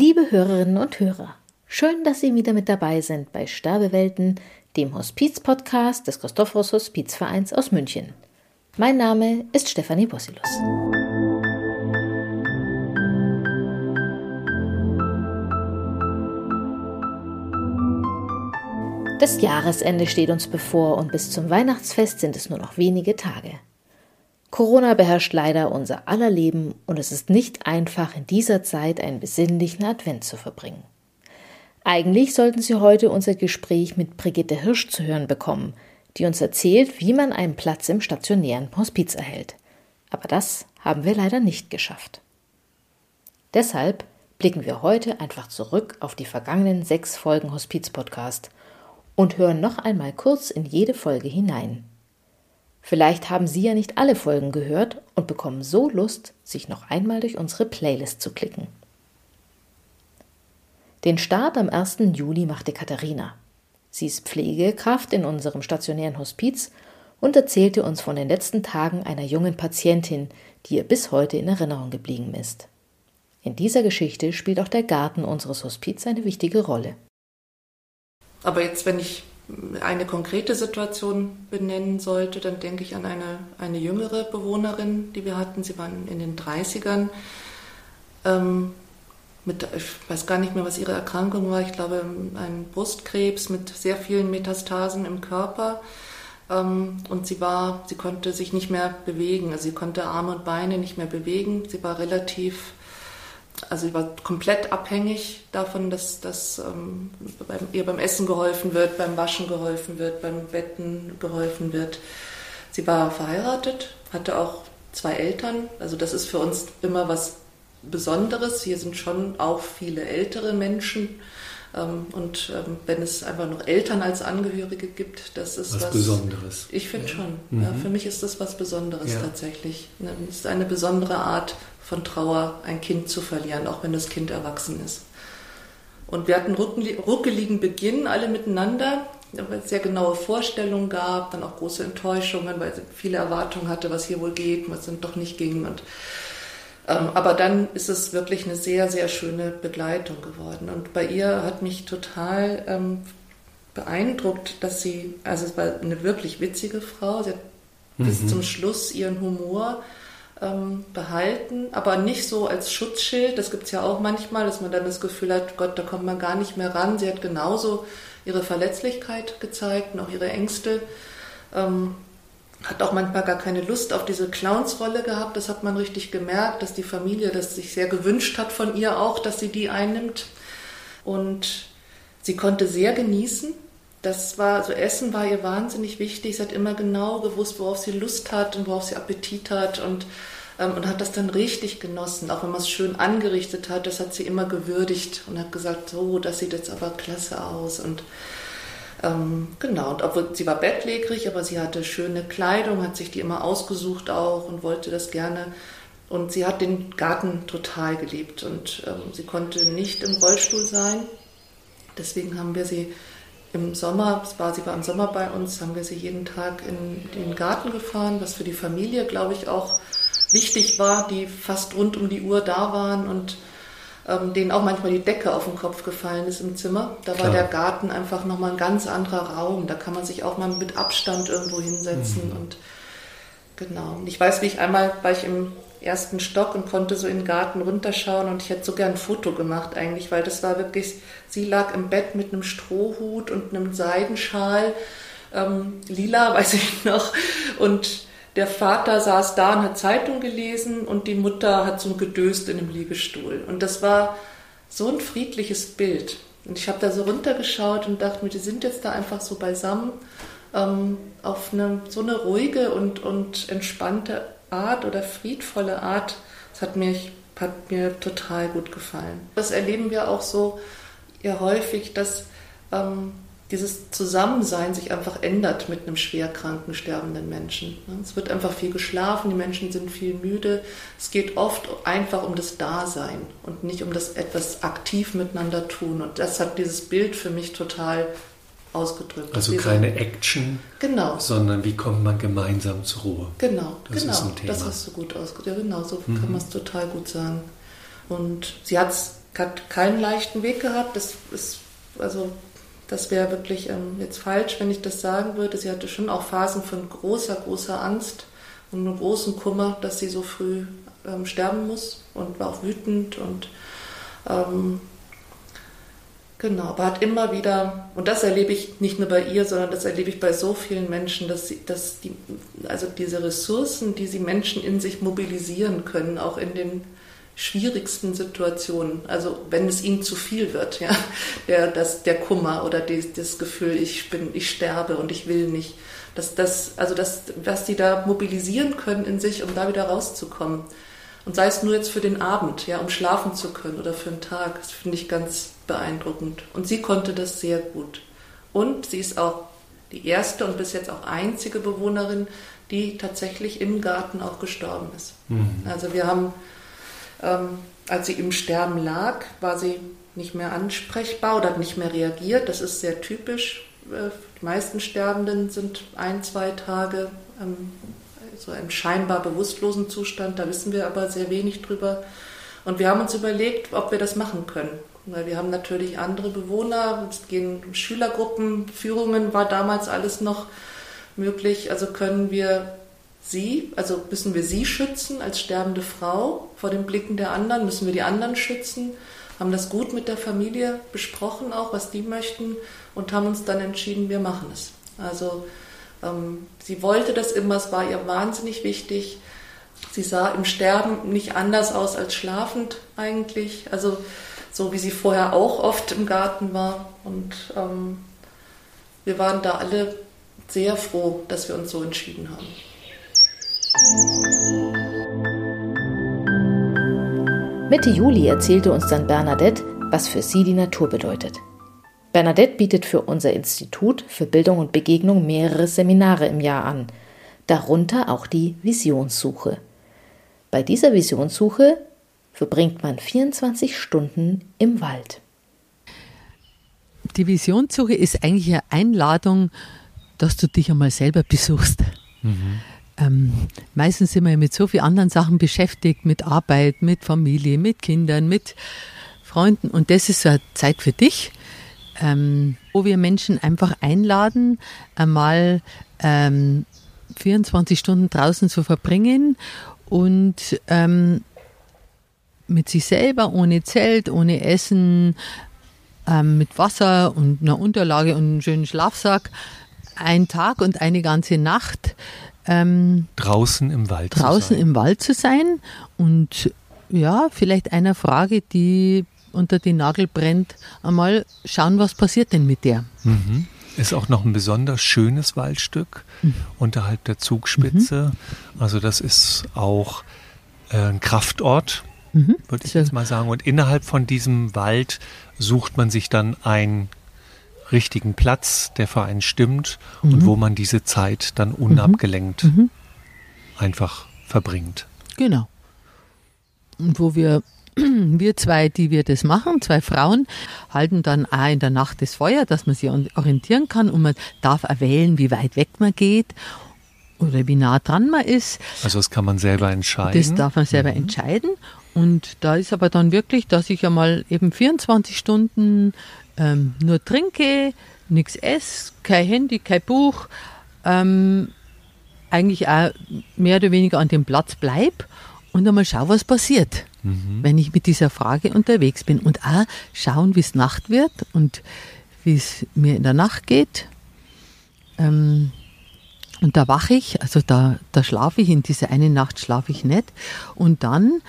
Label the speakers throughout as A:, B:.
A: Liebe Hörerinnen und Hörer, schön, dass Sie wieder mit dabei sind bei Sterbewelten, dem Hospiz-Podcast des Christophorus Hospizvereins aus München. Mein Name ist Stefanie Bossilus. Das Jahresende steht uns bevor und bis zum Weihnachtsfest sind es nur noch wenige Tage. Corona beherrscht leider unser aller Leben und es ist nicht einfach, in dieser Zeit einen besinnlichen Advent zu verbringen. Eigentlich sollten Sie heute unser Gespräch mit Brigitte Hirsch zu hören bekommen, die uns erzählt, wie man einen Platz im stationären Hospiz erhält. Aber das haben wir leider nicht geschafft. Deshalb blicken wir heute einfach zurück auf die vergangenen sechs Folgen Hospiz-Podcast und hören noch einmal kurz in jede Folge hinein. Vielleicht haben Sie ja nicht alle Folgen gehört und bekommen so Lust, sich noch einmal durch unsere Playlist zu klicken. Den Start am 1. Juli machte Katharina. Sie ist Pflegekraft in unserem stationären Hospiz und erzählte uns von den letzten Tagen einer jungen Patientin, die ihr bis heute in Erinnerung geblieben ist. In dieser Geschichte spielt auch der Garten unseres Hospiz eine wichtige Rolle.
B: Aber jetzt, wenn ich eine konkrete Situation benennen sollte, dann denke ich an eine, eine jüngere Bewohnerin, die wir hatten. Sie waren in den 30ern. Ähm, mit, ich weiß gar nicht mehr, was ihre Erkrankung war. Ich glaube, ein Brustkrebs mit sehr vielen Metastasen im Körper. Ähm, und sie war, sie konnte sich nicht mehr bewegen. Also sie konnte Arme und Beine nicht mehr bewegen. Sie war relativ also sie war komplett abhängig davon, dass, dass ähm, beim, ihr beim Essen geholfen wird, beim Waschen geholfen wird, beim Betten geholfen wird. Sie war verheiratet, hatte auch zwei Eltern. Also das ist für uns immer was Besonderes. Hier sind schon auch viele ältere Menschen. Ähm, und ähm, wenn es einfach noch Eltern als Angehörige gibt, das ist
C: was, was Besonderes.
B: Ich finde ja. schon. Mhm. Ja, für mich ist das was Besonderes ja. tatsächlich. Es ist eine besondere Art von Trauer, ein Kind zu verlieren, auch wenn das Kind erwachsen ist. Und wir hatten ruckeligen Beginn alle miteinander, weil es sehr genaue Vorstellungen gab, dann auch große Enttäuschungen, weil sie viele Erwartungen hatte, was hier wohl geht, was dann doch nicht ging. Und, ähm, aber dann ist es wirklich eine sehr, sehr schöne Begleitung geworden. Und bei ihr hat mich total ähm, beeindruckt, dass sie, also es war eine wirklich witzige Frau, sie hat mhm. bis zum Schluss ihren Humor ähm, behalten, aber nicht so als Schutzschild. Das gibt es ja auch manchmal, dass man dann das Gefühl hat, Gott, da kommt man gar nicht mehr ran. Sie hat genauso ihre Verletzlichkeit gezeigt und auch ihre Ängste. Ähm, hat auch manchmal gar keine Lust auf diese Clownsrolle gehabt. Das hat man richtig gemerkt, dass die Familie das sich sehr gewünscht hat von ihr auch, dass sie die einnimmt. Und sie konnte sehr genießen. Das war, also Essen war ihr wahnsinnig wichtig. Sie hat immer genau gewusst, worauf sie Lust hat und worauf sie Appetit hat und, ähm, und hat das dann richtig genossen. Auch wenn man es schön angerichtet hat, das hat sie immer gewürdigt und hat gesagt, so, das sieht jetzt aber klasse aus. Und ähm, genau, und obwohl sie war bettlägerig, aber sie hatte schöne Kleidung, hat sich die immer ausgesucht auch und wollte das gerne. Und sie hat den Garten total geliebt und ähm, sie konnte nicht im Rollstuhl sein. Deswegen haben wir sie im Sommer, war, sie war im Sommer bei uns, haben wir sie jeden Tag in den Garten gefahren, was für die Familie, glaube ich, auch wichtig war, die fast rund um die Uhr da waren und ähm, denen auch manchmal die Decke auf den Kopf gefallen ist im Zimmer. Da Klar. war der Garten einfach nochmal ein ganz anderer Raum. Da kann man sich auch mal mit Abstand irgendwo hinsetzen mhm. und genau. Und ich weiß, wie ich einmal, war ich im ersten Stock und konnte so in den Garten runterschauen und ich hätte so gern ein Foto gemacht eigentlich, weil das war wirklich, sie lag im Bett mit einem Strohhut und einem Seidenschal, ähm, lila, weiß ich noch, und der Vater saß da und hat Zeitung gelesen und die Mutter hat so gedöst in einem Liegestuhl. Und das war so ein friedliches Bild. Und ich habe da so runtergeschaut und dachte mir, die sind jetzt da einfach so beisammen ähm, auf eine, so eine ruhige und, und entspannte Art oder friedvolle Art, das hat mir, hat mir total gut gefallen. Das erleben wir auch so ja häufig, dass ähm, dieses Zusammensein sich einfach ändert mit einem schwerkranken, sterbenden Menschen. Es wird einfach viel geschlafen, die Menschen sind viel müde. Es geht oft einfach um das Dasein und nicht um das etwas aktiv miteinander tun. Und das hat dieses Bild für mich total ausgedrückt.
C: Also keine Action, genau. sondern wie kommt man gemeinsam zur Ruhe.
B: Genau, das genau. Ist. Das hast du gut ausgedrückt. Ja, genau, so mhm. kann man es total gut sagen. Und sie hat es hat keinen leichten Weg gehabt. Das ist, also, das wäre wirklich ähm, jetzt falsch, wenn ich das sagen würde. Sie hatte schon auch Phasen von großer, großer Angst und einem großen Kummer, dass sie so früh ähm, sterben muss und war auch wütend und ähm, genau, aber hat immer wieder, und das erlebe ich nicht nur bei ihr, sondern das erlebe ich bei so vielen Menschen, dass sie, dass die, also diese Ressourcen, die sie Menschen in sich mobilisieren können, auch in den schwierigsten Situationen, also wenn es ihnen zu viel wird, ja, der, das, der Kummer oder die, das Gefühl, ich bin, ich sterbe und ich will nicht, dass das, also das, was sie da mobilisieren können in sich, um da wieder rauszukommen. Und sei es nur jetzt für den Abend, ja, um schlafen zu können oder für einen Tag, das finde ich ganz beeindruckend. Und sie konnte das sehr gut. Und sie ist auch die erste und bis jetzt auch einzige Bewohnerin, die tatsächlich im Garten auch gestorben ist. Mhm. Also wir haben, ähm, als sie im Sterben lag, war sie nicht mehr ansprechbar oder hat nicht mehr reagiert. Das ist sehr typisch. Äh, die meisten Sterbenden sind ein, zwei Tage ähm, so einem scheinbar bewusstlosen Zustand. Da wissen wir aber sehr wenig drüber. Und wir haben uns überlegt, ob wir das machen können. Weil wir haben natürlich andere Bewohner, es gehen Schülergruppen, Führungen war damals alles noch möglich. Also können wir sie, also müssen wir sie schützen als sterbende Frau vor den Blicken der anderen, müssen wir die anderen schützen, haben das gut mit der Familie besprochen, auch was die möchten und haben uns dann entschieden, wir machen es. Also ähm, sie wollte das immer, es war ihr wahnsinnig wichtig. Sie sah im Sterben nicht anders aus als schlafend eigentlich, also so wie sie vorher auch oft im Garten war. Und ähm, wir waren da alle sehr froh, dass wir uns so entschieden haben.
A: Mitte Juli erzählte uns dann Bernadette, was für sie die Natur bedeutet. Bernadette bietet für unser Institut für Bildung und Begegnung mehrere Seminare im Jahr an, darunter auch die Visionssuche. Bei dieser Visionssuche verbringt man 24 Stunden im Wald.
D: Die Visionssuche ist eigentlich eine Einladung, dass du dich einmal selber besuchst. Mhm. Ähm, meistens sind wir mit so vielen anderen Sachen beschäftigt, mit Arbeit, mit Familie, mit Kindern, mit Freunden. Und das ist so eine Zeit für dich, ähm, wo wir Menschen einfach einladen, einmal ähm, 24 Stunden draußen zu verbringen und ähm, mit sich selber, ohne Zelt, ohne Essen, ähm, mit Wasser und einer Unterlage und einem schönen Schlafsack, einen Tag und eine ganze Nacht
C: ähm, draußen im Wald
D: draußen im Wald zu sein und ja, vielleicht einer Frage, die unter den Nagel brennt, einmal schauen, was passiert denn mit der.
C: Mhm. Ist auch noch ein besonders schönes Waldstück mhm. unterhalb der Zugspitze. Mhm. Also das ist auch äh, ein Kraftort, mhm. würde ich jetzt mal sagen. Und innerhalb von diesem Wald sucht man sich dann einen richtigen Platz, der für einen stimmt und mhm. wo man diese Zeit dann unabgelenkt mhm. einfach verbringt.
D: Genau. Und wo wir wir zwei, die wir das machen, zwei Frauen, halten dann auch in der Nacht das Feuer, dass man sich orientieren kann und man darf auch wählen, wie weit weg man geht oder wie nah dran man ist.
C: Also das kann man selber entscheiden.
D: Das darf man selber mhm. entscheiden. Und da ist aber dann wirklich, dass ich einmal eben 24 Stunden ähm, nur trinke, nichts esse, kein Handy, kein Buch, ähm, eigentlich auch mehr oder weniger an dem Platz bleib und einmal schau, was passiert mhm. wenn ich mit dieser Frage unterwegs bin. Und auch schauen, wie es Nacht wird und wie es mir in der Nacht geht. Ähm, und da wache ich, also da, da schlafe ich, in dieser eine Nacht schlafe ich nicht. Und dann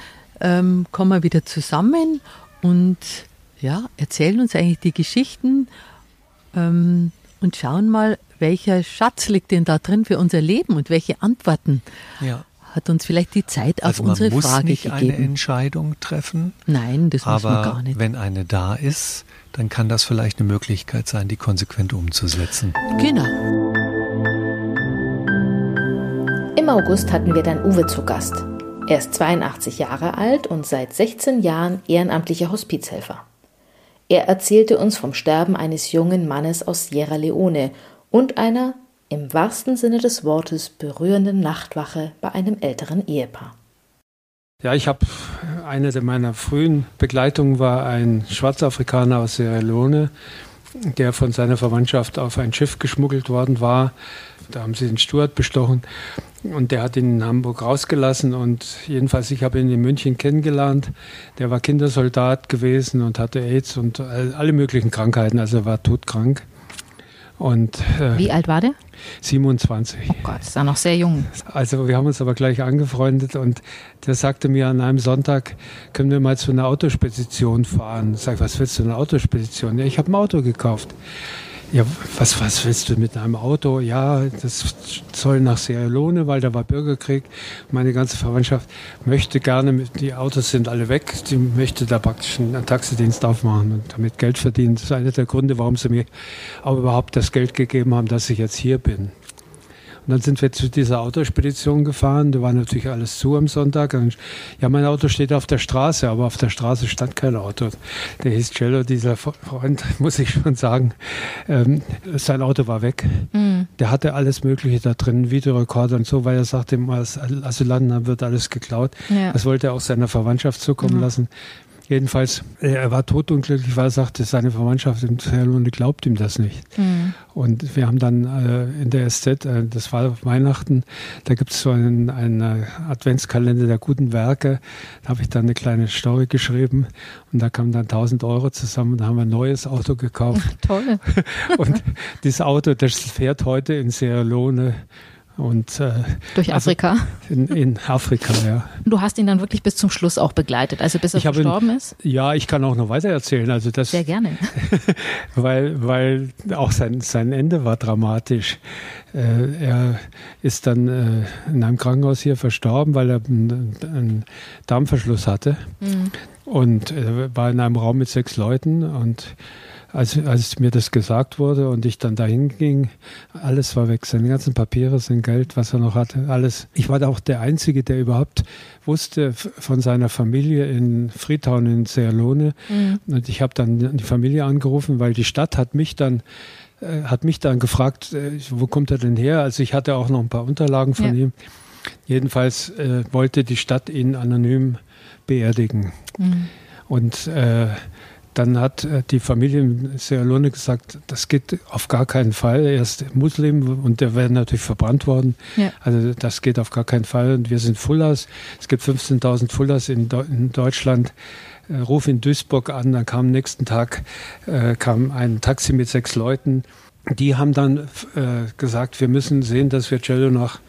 D: ähm, kommen wir wieder zusammen und ja, erzählen uns eigentlich die Geschichten ähm, und schauen mal, welcher Schatz liegt denn da drin für unser Leben und welche Antworten ja hat uns vielleicht die Zeit auf
C: also
D: unsere
C: muss
D: Frage
C: nicht
D: gegeben.
C: eine Entscheidung treffen.
D: Nein, das muss man gar nicht.
C: wenn eine da ist, dann kann das vielleicht eine Möglichkeit sein, die konsequent umzusetzen.
D: Genau.
A: Im August hatten wir dann Uwe zu Gast. Er ist 82 Jahre alt und seit 16 Jahren ehrenamtlicher Hospizhelfer. Er erzählte uns vom Sterben eines jungen Mannes aus Sierra Leone und einer im wahrsten Sinne des Wortes berührenden Nachtwache bei einem älteren Ehepaar.
E: Ja, ich habe eine meiner frühen Begleitungen war ein Schwarzafrikaner aus Sierra Leone, der von seiner Verwandtschaft auf ein Schiff geschmuggelt worden war. Da haben sie den Stuart bestochen und der hat ihn in Hamburg rausgelassen und jedenfalls, ich habe ihn in München kennengelernt. Der war Kindersoldat gewesen und hatte AIDS und alle möglichen Krankheiten, also er war todkrank.
A: Und, äh, Wie alt war der?
E: 27.
A: Oh Gott, ist er noch sehr jung.
E: Also wir haben uns aber gleich angefreundet und der sagte mir an einem Sonntag, können wir mal zu einer Autospedition fahren. Ich sage, was willst du, eine Autospedition? Ja, ich habe ein Auto gekauft. Ja, was, was willst du mit einem Auto? Ja, das soll nach Sierra Leone, weil da war Bürgerkrieg. Meine ganze Verwandtschaft möchte gerne, die Autos sind alle weg, die möchte da praktisch einen Taxidienst aufmachen und damit Geld verdienen. Das ist einer der Gründe, warum sie mir auch überhaupt das Geld gegeben haben, dass ich jetzt hier bin. Und dann sind wir zu dieser Autospedition gefahren. Da war natürlich alles zu am Sonntag. Und ja, mein Auto steht auf der Straße, aber auf der Straße stand kein Auto. Der hieß Cello, dieser Freund, muss ich schon sagen. Ähm, sein Auto war weg. Mhm. Der hatte alles Mögliche da drin, Videorekorder und so, weil er sagte, als Asylanten wird alles geklaut. Ja. Das wollte er auch seiner Verwandtschaft zukommen mhm. lassen. Jedenfalls, er war totunglücklich, weil er sagte, seine Verwandtschaft in Sierra glaubt ihm das nicht. Mhm. Und wir haben dann äh, in der SZ, äh, das war Weihnachten, da gibt es so einen, einen Adventskalender der guten Werke. Da habe ich dann eine kleine Story geschrieben und da kamen dann 1000 Euro zusammen und da haben wir ein neues Auto gekauft.
A: Toll.
E: und dieses Auto, das fährt heute in Sierra Leone und,
A: äh, Durch also Afrika? Also
E: in, in, Afrika, ja.
A: Du hast ihn dann wirklich bis zum Schluss auch begleitet, also bis er verstorben ihn, ist?
E: Ja, ich kann auch noch weiter erzählen. Also das,
A: Sehr gerne.
E: weil, weil auch sein, sein Ende war dramatisch. Äh, er ist dann äh, in einem Krankenhaus hier verstorben, weil er einen, einen Darmverschluss hatte. Mhm. Und er war in einem Raum mit sechs Leuten und als, als mir das gesagt wurde und ich dann dahin ging, alles war weg. Seine ganzen Papiere, sein Geld, was er noch hatte, alles. Ich war da auch der Einzige, der überhaupt wusste von seiner Familie in Freetown in Serlone. Mhm. Und ich habe dann die Familie angerufen, weil die Stadt hat mich dann äh, hat mich dann gefragt, äh, wo kommt er denn her? Also ich hatte auch noch ein paar Unterlagen von ja. ihm. Jedenfalls äh, wollte die Stadt ihn anonym beerdigen. Mhm. Und äh, dann hat äh, die Familie in Sierra Leone gesagt, das geht auf gar keinen Fall. Er ist Muslim und der wäre natürlich verbrannt worden. Ja. Also das geht auf gar keinen Fall. Und wir sind Fullers. Es gibt 15.000 Fullers in, in Deutschland. Äh, ruf in Duisburg an, dann kam am nächsten Tag äh, kam ein Taxi mit sechs Leuten. Die haben dann äh, gesagt, wir müssen sehen, dass wir Cello nach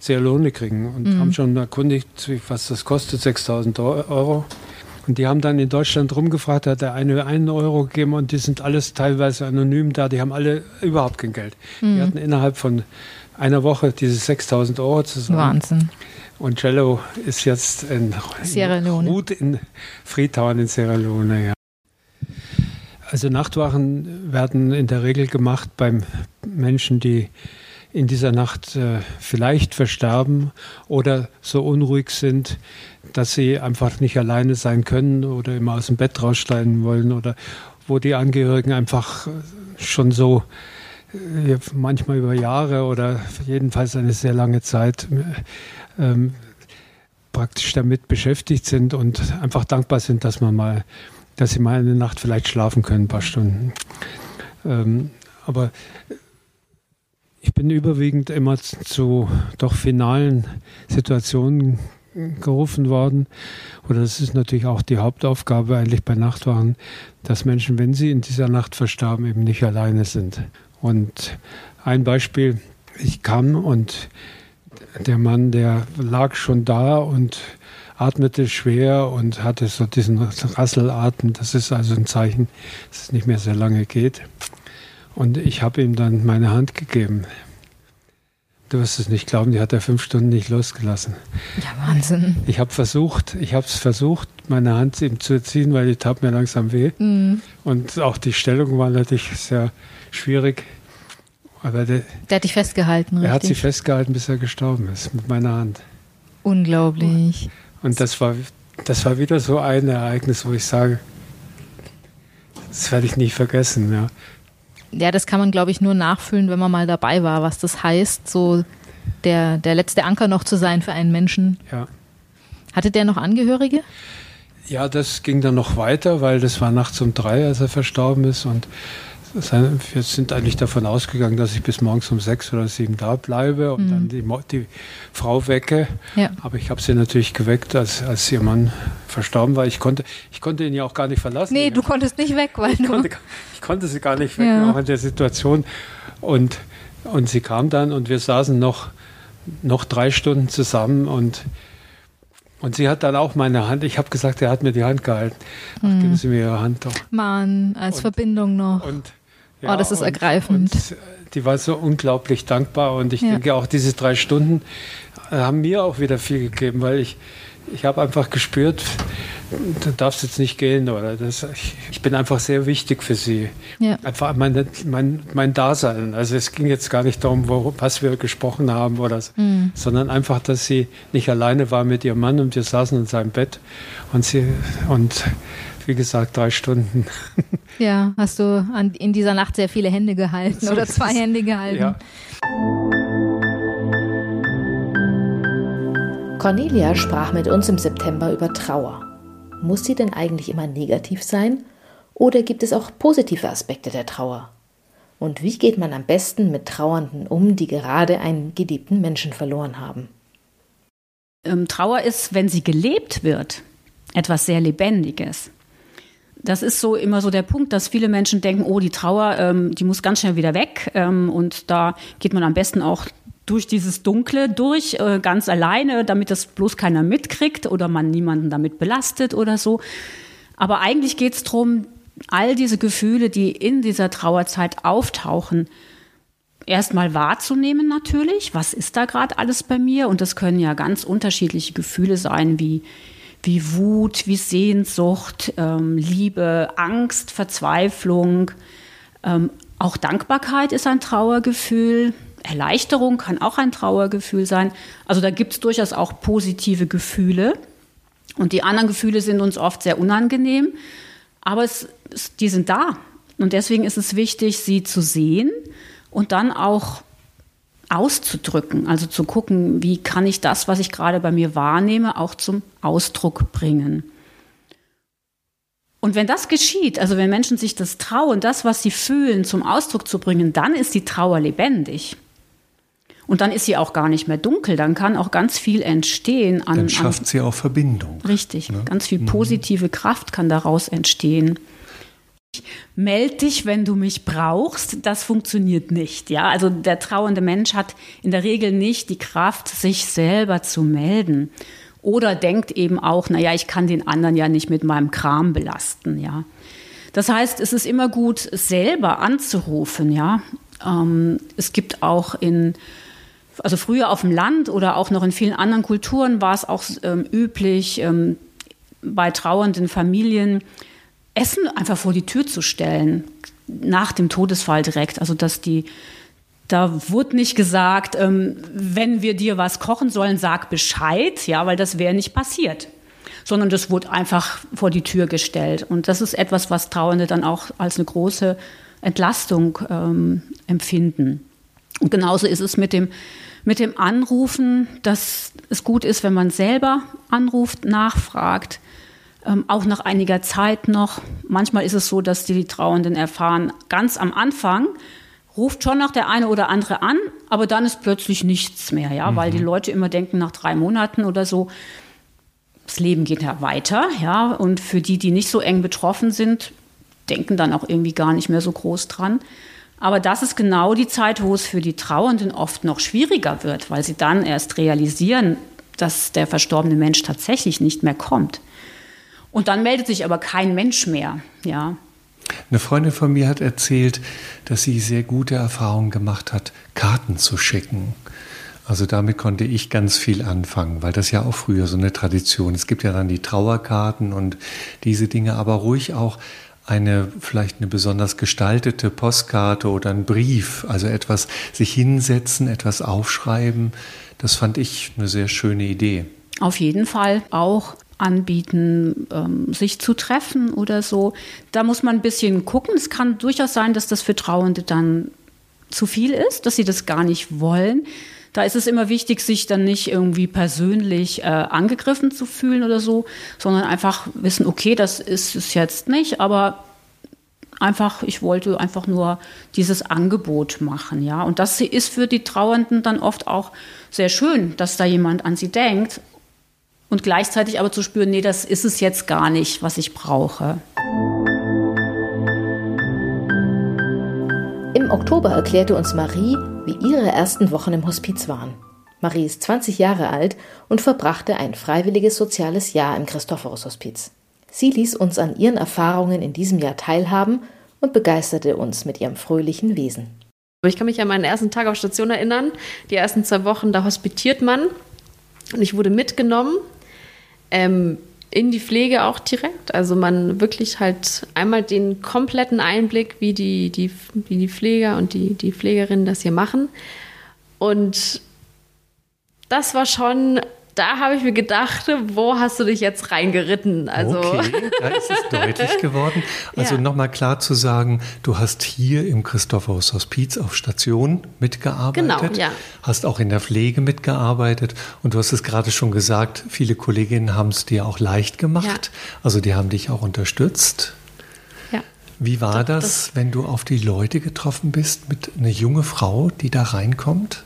E: Sierra Leone kriegen und mhm. haben schon erkundigt, was das kostet, 6.000 Euro. Und die haben dann in Deutschland rumgefragt, hat der eine einen Euro gegeben und die sind alles teilweise anonym da, die haben alle überhaupt kein Geld. Mhm. Die hatten innerhalb von einer Woche diese 6000 Euro zusammen.
A: Wahnsinn.
E: Und Cello ist jetzt in Sierra Leone. Ruht in Freetown in Sierra Leone, ja. Also Nachtwachen werden in der Regel gemacht beim Menschen, die in dieser Nacht äh, vielleicht versterben oder so unruhig sind, dass sie einfach nicht alleine sein können oder immer aus dem Bett raussteigen wollen oder wo die Angehörigen einfach schon so äh, manchmal über Jahre oder jedenfalls eine sehr lange Zeit ähm, praktisch damit beschäftigt sind und einfach dankbar sind, dass man mal, dass sie mal eine Nacht vielleicht schlafen können, ein paar Stunden. Ähm, aber ich bin überwiegend immer zu doch finalen Situationen gerufen worden. Oder das ist natürlich auch die Hauptaufgabe eigentlich bei Nachtwachen, dass Menschen, wenn sie in dieser Nacht verstarben, eben nicht alleine sind. Und ein Beispiel, ich kam und der Mann, der lag schon da und atmete schwer und hatte so diesen Rasselatmen. Das ist also ein Zeichen, dass es nicht mehr sehr lange geht. Und ich habe ihm dann meine Hand gegeben. Du wirst es nicht glauben, die hat er fünf Stunden nicht losgelassen.
A: Ja, Wahnsinn.
E: Ich habe versucht, ich habe es versucht, meine Hand ihm zu ziehen, weil die tat mir langsam weh. Mhm. Und auch die Stellung war natürlich sehr schwierig.
A: Aber der, der hat dich festgehalten,
E: richtig? Er hat sie festgehalten, bis er gestorben ist, mit meiner Hand.
A: Unglaublich.
E: Und das war, das war wieder so ein Ereignis, wo ich sage, das werde ich nie vergessen. Ja
A: ja, das kann man, glaube ich, nur nachfühlen, wenn man mal dabei war, was das heißt, so der, der letzte Anker noch zu sein für einen Menschen.
E: Ja.
A: Hatte der noch Angehörige?
E: Ja, das ging dann noch weiter, weil das war nachts um drei, als er verstorben ist. Und wir sind eigentlich davon ausgegangen, dass ich bis morgens um sechs oder sieben da bleibe und mhm. dann die, die, Frau wecke. Ja. Aber ich habe sie natürlich geweckt, als, als ihr Mann verstorben war. Ich konnte, ich konnte ihn ja auch gar nicht verlassen.
A: Nee, du konntest nicht weg, weil
E: ich
A: du...
E: Konnte, ich konnte sie gar nicht weg, ja. auch in der Situation. Und, und sie kam dann und wir saßen noch, noch drei Stunden zusammen und und sie hat dann auch meine Hand, ich habe gesagt, er hat mir die Hand gehalten. Ach, mhm. geben Sie mir Ihre Hand doch.
A: Mann, als und, Verbindung noch. Und, ja, oh, das ist und, ergreifend. Und
E: die war so unglaublich dankbar und ich ja. denke auch diese drei Stunden haben mir auch wieder viel gegeben, weil ich, ich habe einfach gespürt, du darfst jetzt nicht gehen oder das, ich, ich bin einfach sehr wichtig für sie. Ja. Einfach meine, mein, mein Dasein. Also es ging jetzt gar nicht darum, wo, was wir gesprochen haben oder so, mhm. sondern einfach, dass sie nicht alleine war mit ihrem Mann und wir saßen in seinem Bett und sie und wie gesagt, drei Stunden.
A: Ja, hast du an, in dieser Nacht sehr viele Hände gehalten so oder zwei Hände gehalten. Ja.
F: Cornelia sprach mit uns im September über Trauer. Muss sie denn eigentlich immer negativ sein? Oder gibt es auch positive Aspekte der Trauer? Und wie geht man am besten mit Trauernden um, die gerade einen geliebten Menschen verloren haben?
G: Ähm, Trauer ist, wenn sie gelebt wird, etwas sehr Lebendiges. Das ist so immer so der Punkt, dass viele Menschen denken, oh, die Trauer, ähm, die muss ganz schnell wieder weg. Ähm, und da geht man am besten auch durch dieses Dunkle durch, äh, ganz alleine, damit das bloß keiner mitkriegt oder man niemanden damit belastet oder so. Aber eigentlich geht es darum, all diese Gefühle, die in dieser Trauerzeit auftauchen, erstmal wahrzunehmen natürlich. Was ist da gerade alles bei mir? Und das können ja ganz unterschiedliche Gefühle sein, wie, wie Wut, wie Sehnsucht, ähm, Liebe, Angst, Verzweiflung. Ähm, auch Dankbarkeit ist ein Trauergefühl. Erleichterung kann auch ein Trauergefühl sein. Also da gibt es durchaus auch positive Gefühle. Und die anderen Gefühle sind uns oft sehr unangenehm, aber es, die sind da. Und deswegen ist es wichtig, sie zu sehen und dann auch auszudrücken. Also zu gucken, wie kann ich das, was ich gerade bei mir wahrnehme, auch zum Ausdruck bringen. Und wenn das geschieht, also wenn Menschen sich das trauen, das, was sie fühlen, zum Ausdruck zu bringen, dann ist die Trauer lebendig. Und dann ist sie auch gar nicht mehr dunkel, dann kann auch ganz viel entstehen.
C: An, dann schafft an, sie auch Verbindung.
G: Richtig, ne? ganz viel mhm. positive mhm. Kraft kann daraus entstehen. Meld dich, wenn du mich brauchst. Das funktioniert nicht. Ja, also der trauernde Mensch hat in der Regel nicht die Kraft, sich selber zu melden. Oder denkt eben auch, naja, ich kann den anderen ja nicht mit meinem Kram belasten. Ja, das heißt, es ist immer gut, selber anzurufen. Ja, ähm, es gibt auch in also früher auf dem Land oder auch noch in vielen anderen Kulturen war es auch ähm, üblich, ähm, bei trauernden Familien Essen einfach vor die Tür zu stellen, nach dem Todesfall direkt. Also dass die, da wurde nicht gesagt, ähm, wenn wir dir was kochen sollen, sag Bescheid, ja, weil das wäre nicht passiert. Sondern das wurde einfach vor die Tür gestellt. Und das ist etwas, was Trauernde dann auch als eine große Entlastung ähm, empfinden. Und genauso ist es mit dem, mit dem Anrufen, dass es gut ist, wenn man selber anruft, nachfragt, ähm, auch nach einiger Zeit noch. Manchmal ist es so, dass die Trauenden erfahren, ganz am Anfang ruft schon noch der eine oder andere an, aber dann ist plötzlich nichts mehr, ja, mhm. weil die Leute immer denken, nach drei Monaten oder so, das Leben geht ja weiter, ja, und für die, die nicht so eng betroffen sind, denken dann auch irgendwie gar nicht mehr so groß dran. Aber das ist genau die Zeit, wo es für die Trauernden oft noch schwieriger wird, weil sie dann erst realisieren, dass der verstorbene Mensch tatsächlich nicht mehr kommt. Und dann meldet sich aber kein Mensch mehr, ja.
C: Eine Freundin von mir hat erzählt, dass sie sehr gute Erfahrungen gemacht hat, Karten zu schicken. Also damit konnte ich ganz viel anfangen, weil das ja auch früher so eine Tradition. Es gibt ja dann die Trauerkarten und diese Dinge, aber ruhig auch eine vielleicht eine besonders gestaltete Postkarte oder ein Brief, also etwas sich hinsetzen, etwas aufschreiben, das fand ich eine sehr schöne Idee.
G: Auf jeden Fall auch anbieten, ähm, sich zu treffen oder so. Da muss man ein bisschen gucken. Es kann durchaus sein, dass das für Trauernde dann zu viel ist, dass sie das gar nicht wollen. Da ist es immer wichtig, sich dann nicht irgendwie persönlich äh, angegriffen zu fühlen oder so, sondern einfach wissen, okay, das ist es jetzt nicht, aber einfach, ich wollte einfach nur dieses Angebot machen, ja. Und das ist für die Trauernden dann oft auch sehr schön, dass da jemand an sie denkt und gleichzeitig aber zu spüren, nee, das ist es jetzt gar nicht, was ich brauche.
A: Im Oktober erklärte uns Marie, wie ihre ersten Wochen im Hospiz waren. Marie ist 20 Jahre alt und verbrachte ein freiwilliges soziales Jahr im Christophorus Hospiz. Sie ließ uns an ihren Erfahrungen in diesem Jahr teilhaben und begeisterte uns mit ihrem fröhlichen Wesen.
H: Ich kann mich an meinen ersten Tag auf Station erinnern. Die ersten zwei Wochen, da hospitiert man. Und ich wurde mitgenommen ähm, in die Pflege auch direkt. Also man wirklich halt einmal den kompletten Einblick, wie die, die, wie die Pfleger und die, die Pflegerinnen das hier machen. Und das war schon da habe ich mir gedacht, wo hast du dich jetzt reingeritten?
C: Also okay, da ist es deutlich geworden. Also ja. nochmal klar zu sagen, du hast hier im Christophorus Hospiz auf Station mitgearbeitet, genau, ja. hast auch in der Pflege mitgearbeitet und du hast es gerade schon gesagt, viele Kolleginnen haben es dir auch leicht gemacht. Ja. Also die haben dich auch unterstützt. Ja. Wie war das, das, wenn du auf die Leute getroffen bist mit einer junge Frau, die da reinkommt?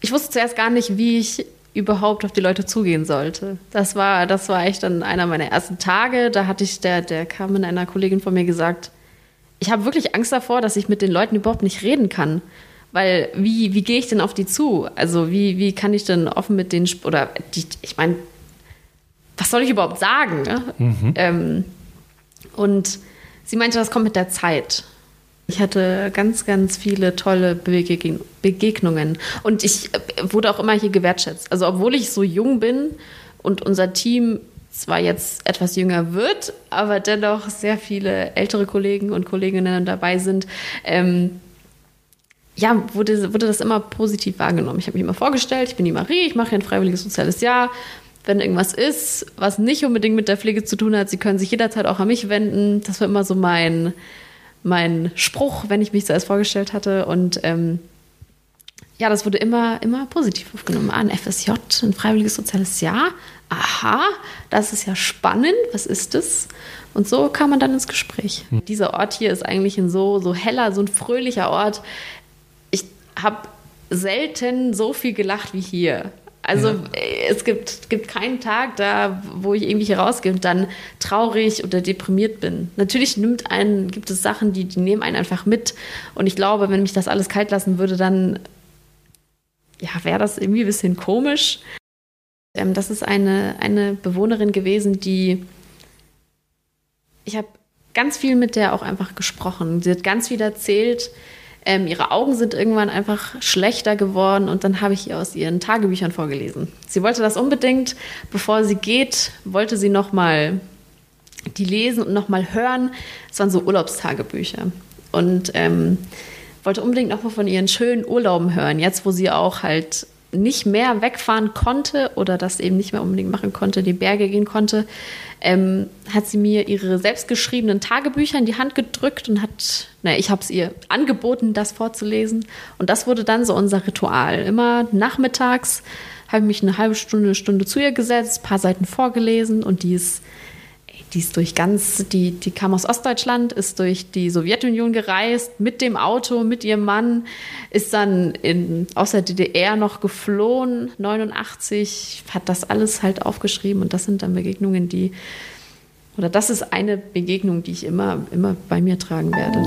H: Ich wusste zuerst gar nicht, wie ich überhaupt auf die Leute zugehen sollte. Das war, das war echt dann einer meiner ersten Tage. Da hatte ich, der, der kam mit einer Kollegin von mir gesagt, ich habe wirklich Angst davor, dass ich mit den Leuten überhaupt nicht reden kann. Weil wie, wie gehe ich denn auf die zu? Also wie, wie kann ich denn offen mit denen, oder die, ich meine, was soll ich überhaupt sagen? Ne? Mhm. Ähm, und sie meinte, das kommt mit der Zeit. Ich hatte ganz, ganz viele tolle Begegnungen und ich äh, wurde auch immer hier gewertschätzt. Also obwohl ich so jung bin und unser Team zwar jetzt etwas jünger wird, aber dennoch sehr viele ältere Kollegen und Kolleginnen dabei sind, ähm, ja, wurde, wurde das immer positiv wahrgenommen. Ich habe mich immer vorgestellt, ich bin die Marie, ich mache hier ein freiwilliges soziales Jahr. Wenn irgendwas ist, was nicht unbedingt mit der Pflege zu tun hat, Sie können sich jederzeit auch an mich wenden. Das war immer so mein, mein Spruch, wenn ich mich zuerst vorgestellt hatte. Und ähm, ja, das wurde immer, immer positiv aufgenommen. Ah, ein FSJ, ein freiwilliges soziales Jahr. Aha, das ist ja spannend. Was ist das? Und so kam man dann ins Gespräch. Mhm. Dieser Ort hier ist eigentlich ein so, so heller, so ein fröhlicher Ort. Ich habe selten so viel gelacht wie hier. Also ja. Äh, es gibt, gibt keinen Tag da, wo ich irgendwie hier rausgehe und dann traurig oder deprimiert bin. Natürlich nimmt einen, gibt es Sachen, die, die nehmen einen einfach mit. Und ich glaube, wenn mich das alles kalt lassen würde, dann ja, wäre das irgendwie ein bisschen komisch. Ähm, das ist eine, eine Bewohnerin gewesen, die ich habe ganz viel mit der auch einfach gesprochen. Sie hat ganz viel erzählt, ähm, ihre Augen sind irgendwann einfach schlechter geworden und dann habe ich ihr aus ihren Tagebüchern vorgelesen. Sie wollte das unbedingt, bevor sie geht, wollte sie noch mal die lesen und noch mal hören. Es waren so Urlaubstagebücher und ähm, wollte unbedingt noch mal von ihren schönen Urlauben hören. Jetzt, wo sie auch halt nicht mehr wegfahren konnte oder das eben nicht mehr unbedingt machen konnte, die Berge gehen konnte, ähm, hat sie mir ihre selbstgeschriebenen Tagebücher in die Hand gedrückt und hat, naja, ich habe es ihr angeboten, das vorzulesen. Und das wurde dann so unser Ritual. Immer nachmittags habe ich mich eine halbe Stunde, Stunde zu ihr gesetzt, ein paar Seiten vorgelesen und die ist die ist durch ganz, die, die kam aus Ostdeutschland, ist durch die Sowjetunion gereist, mit dem Auto, mit ihrem Mann, ist dann in, aus der DDR noch geflohen, 89, hat das alles halt aufgeschrieben und das sind dann Begegnungen, die, oder das ist eine Begegnung, die ich immer, immer bei mir tragen werde.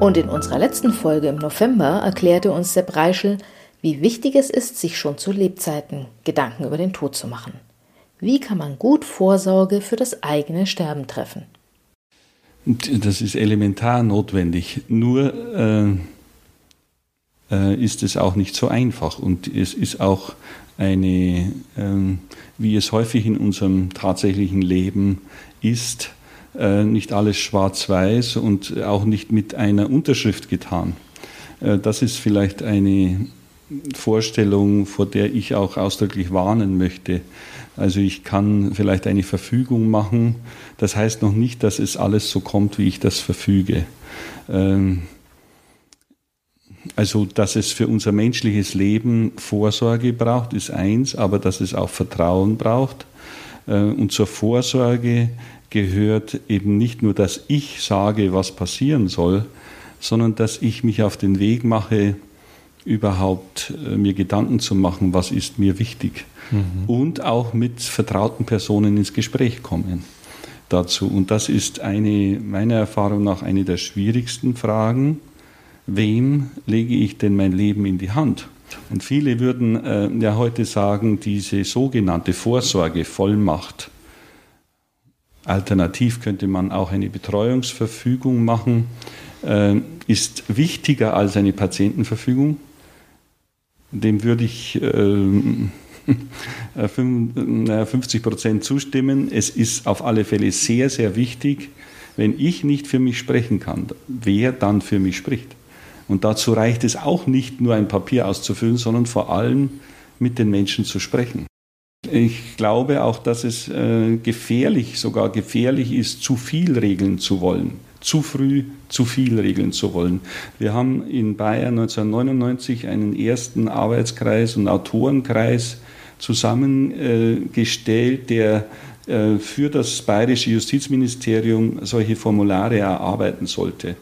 A: Und in unserer letzten Folge im November erklärte uns Sepp Reischel, wie wichtig es ist, sich schon zu Lebzeiten Gedanken über den Tod zu machen. Wie kann man gut Vorsorge für das eigene Sterben treffen?
I: Das ist elementar notwendig. Nur äh, äh, ist es auch nicht so einfach und es ist auch eine, äh, wie es häufig in unserem tatsächlichen Leben ist, äh, nicht alles schwarz-weiß und auch nicht mit einer Unterschrift getan. Äh, das ist vielleicht eine Vorstellung, vor der ich auch ausdrücklich warnen möchte. Also ich kann vielleicht eine Verfügung machen. Das heißt noch nicht, dass es alles so kommt, wie ich das verfüge. Ähm, also, dass es für unser menschliches Leben Vorsorge braucht, ist eins, aber dass es auch Vertrauen braucht. Äh, und zur Vorsorge gehört eben nicht nur, dass ich sage, was passieren soll, sondern dass ich mich auf den Weg mache, überhaupt äh, mir Gedanken zu machen, was ist mir wichtig. Mhm. Und auch mit vertrauten Personen ins Gespräch kommen dazu. Und das ist eine, meiner Erfahrung nach eine der schwierigsten Fragen. Wem lege ich denn mein Leben in die Hand? Und viele würden äh, ja heute sagen, diese sogenannte Vorsorgevollmacht. Alternativ könnte man auch eine Betreuungsverfügung machen, äh, ist wichtiger als eine Patientenverfügung. Dem würde ich äh, 50 Prozent zustimmen. Es ist auf alle Fälle sehr, sehr wichtig, wenn ich nicht für mich sprechen kann, wer dann für mich spricht. Und dazu reicht es auch nicht nur ein Papier auszufüllen, sondern vor allem mit den Menschen zu sprechen. Ich glaube auch, dass es äh, gefährlich, sogar gefährlich ist, zu viel regeln zu wollen, zu früh zu viel regeln zu wollen. Wir haben in Bayern 1999 einen ersten Arbeitskreis und Autorenkreis zusammengestellt, der äh, für das bayerische Justizministerium solche Formulare erarbeiten sollte.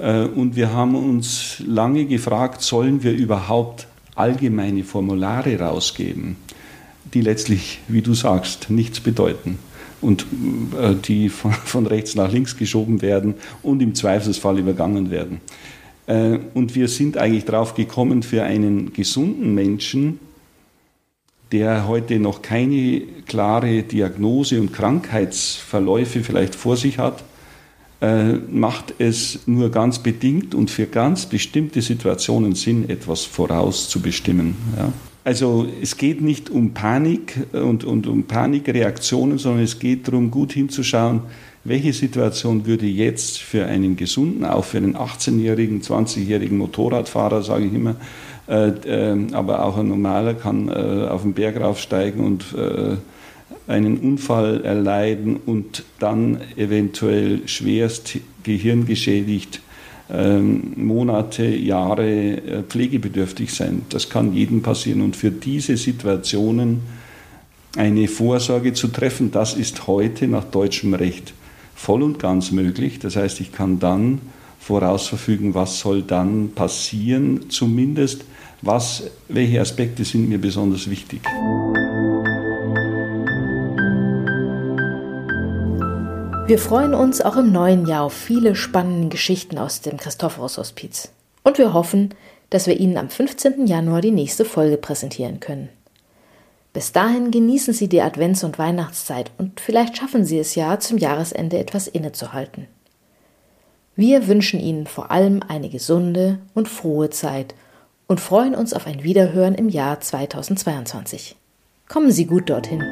I: Äh, und wir haben uns lange gefragt, sollen wir überhaupt allgemeine Formulare rausgeben? die letztlich, wie du sagst, nichts bedeuten und äh, die von, von, rechts nach links geschoben werden und im Zweifelsfall übergangen werden. Äh, und wir sind eigentlich darauf gekommen, für einen gesunden Menschen, der heute noch keine klare Diagnose und Krankheitsverläufe vielleicht vor sich hat, äh, macht es nur ganz bedingt und für ganz bestimmte Situationen Sinn, etwas vorauszubestimmen. Ja. Also es geht nicht um Panik und, und um Panikreaktionen, sondern es geht darum, gut hinzuschauen, welche Situation würde jetzt für einen gesunden, auch für einen 18-jährigen, 20-jährigen Motorradfahrer, sage ich immer, äh, äh, aber auch ein normaler kann äh, auf den Berg raufsteigen und äh, einen Unfall erleiden und dann eventuell schwerst gehirngeschädigt Monate, Jahre äh, pflegebedürftig sein. Das kann jedem passieren. Und für diese Situationen eine Vorsorge zu treffen, das ist heute nach deutschem Recht voll und ganz möglich. Das heißt, ich kann dann vorausverfügen, was soll dann passieren, zumindest was, welche Aspekte sind mir besonders wichtig.
A: Wir freuen uns auch im neuen Jahr auf viele spannende Geschichten aus dem Christophorus-Hospiz. Und wir hoffen, dass wir Ihnen am 15. Januar die nächste Folge präsentieren können. Bis dahin genießen Sie die Advents- und Weihnachtszeit und vielleicht schaffen Sie es ja, zum Jahresende etwas innezuhalten. Wir wünschen Ihnen vor allem eine gesunde und frohe Zeit und freuen uns auf ein Wiederhören im Jahr 2022. Kommen Sie gut dorthin.